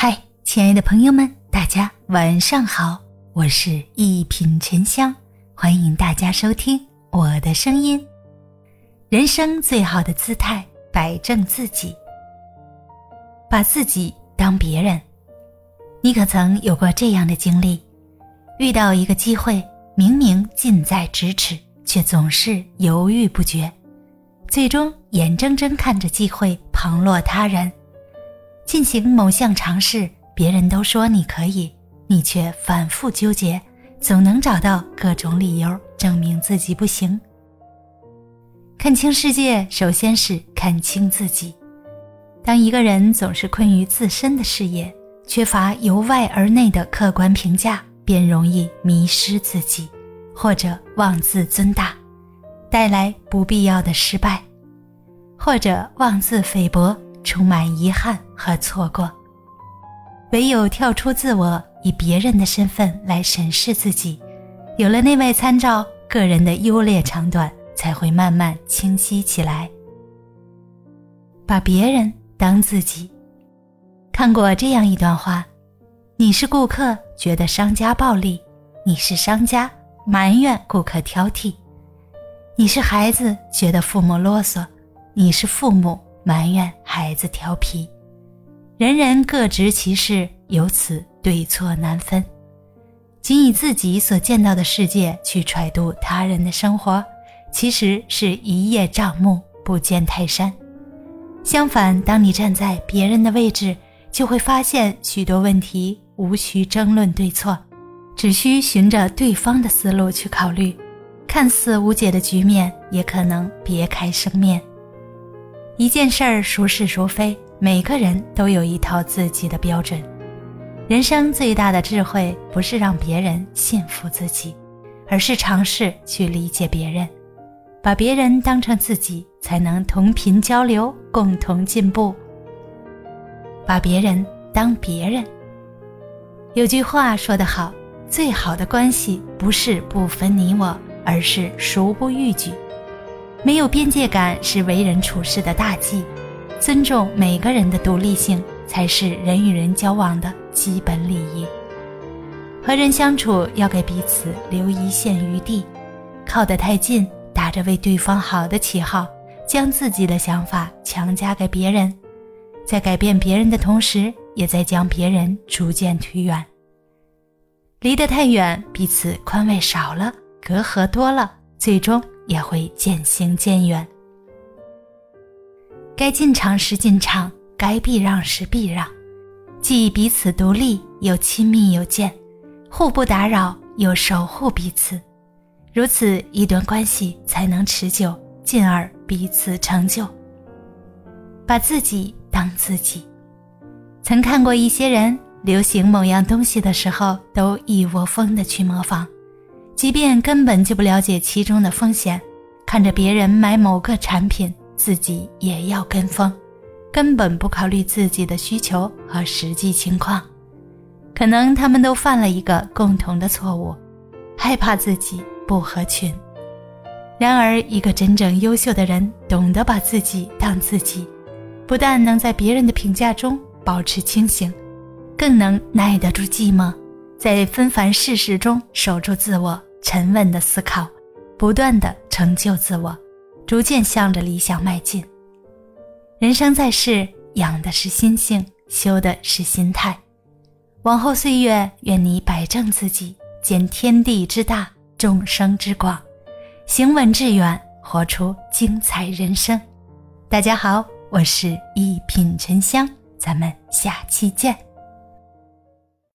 嗨，亲爱的朋友们，大家晚上好，我是一品沉香，欢迎大家收听我的声音。人生最好的姿态，摆正自己，把自己当别人。你可曾有过这样的经历？遇到一个机会，明明近在咫尺，却总是犹豫不决，最终眼睁睁看着机会旁落他人。进行某项尝试，别人都说你可以，你却反复纠结，总能找到各种理由证明自己不行。看清世界，首先是看清自己。当一个人总是困于自身的视野，缺乏由外而内的客观评价，便容易迷失自己，或者妄自尊大，带来不必要的失败，或者妄自菲薄。充满遗憾和错过，唯有跳出自我，以别人的身份来审视自己，有了内外参照，个人的优劣长短才会慢慢清晰起来。把别人当自己，看过这样一段话：你是顾客，觉得商家暴力；你是商家，埋怨顾客挑剔；你是孩子，觉得父母啰嗦；你是父母。埋怨孩子调皮，人人各执其事，由此对错难分。仅以自己所见到的世界去揣度他人的生活，其实是一叶障目，不见泰山。相反，当你站在别人的位置，就会发现许多问题无需争论对错，只需循着对方的思路去考虑，看似无解的局面也可能别开生面。一件事儿孰是孰非，每个人都有一套自己的标准。人生最大的智慧，不是让别人信服自己，而是尝试去理解别人，把别人当成自己，才能同频交流，共同进步。把别人当别人。有句话说得好：最好的关系不是不分你我，而是孰不逾矩。没有边界感是为人处事的大忌，尊重每个人的独立性才是人与人交往的基本礼仪。和人相处要给彼此留一线余地，靠得太近，打着为对方好的旗号，将自己的想法强加给别人，在改变别人的同时，也在将别人逐渐推远。离得太远，彼此宽慰少了，隔阂多了，最终。也会渐行渐远。该进场时进场，该避让时避让，既彼此独立，又亲密有间，互不打扰，又守护彼此，如此一段关系才能持久，进而彼此成就。把自己当自己。曾看过一些人流行某样东西的时候，都一窝蜂的去模仿。即便根本就不了解其中的风险，看着别人买某个产品，自己也要跟风，根本不考虑自己的需求和实际情况。可能他们都犯了一个共同的错误，害怕自己不合群。然而，一个真正优秀的人，懂得把自己当自己，不但能在别人的评价中保持清醒，更能耐得住寂寞，在纷繁世事中守住自我。沉稳的思考，不断的成就自我，逐渐向着理想迈进。人生在世，养的是心性，修的是心态。往后岁月，愿你摆正自己，见天地之大，众生之广，行稳致远，活出精彩人生。大家好，我是一品沉香，咱们下期见。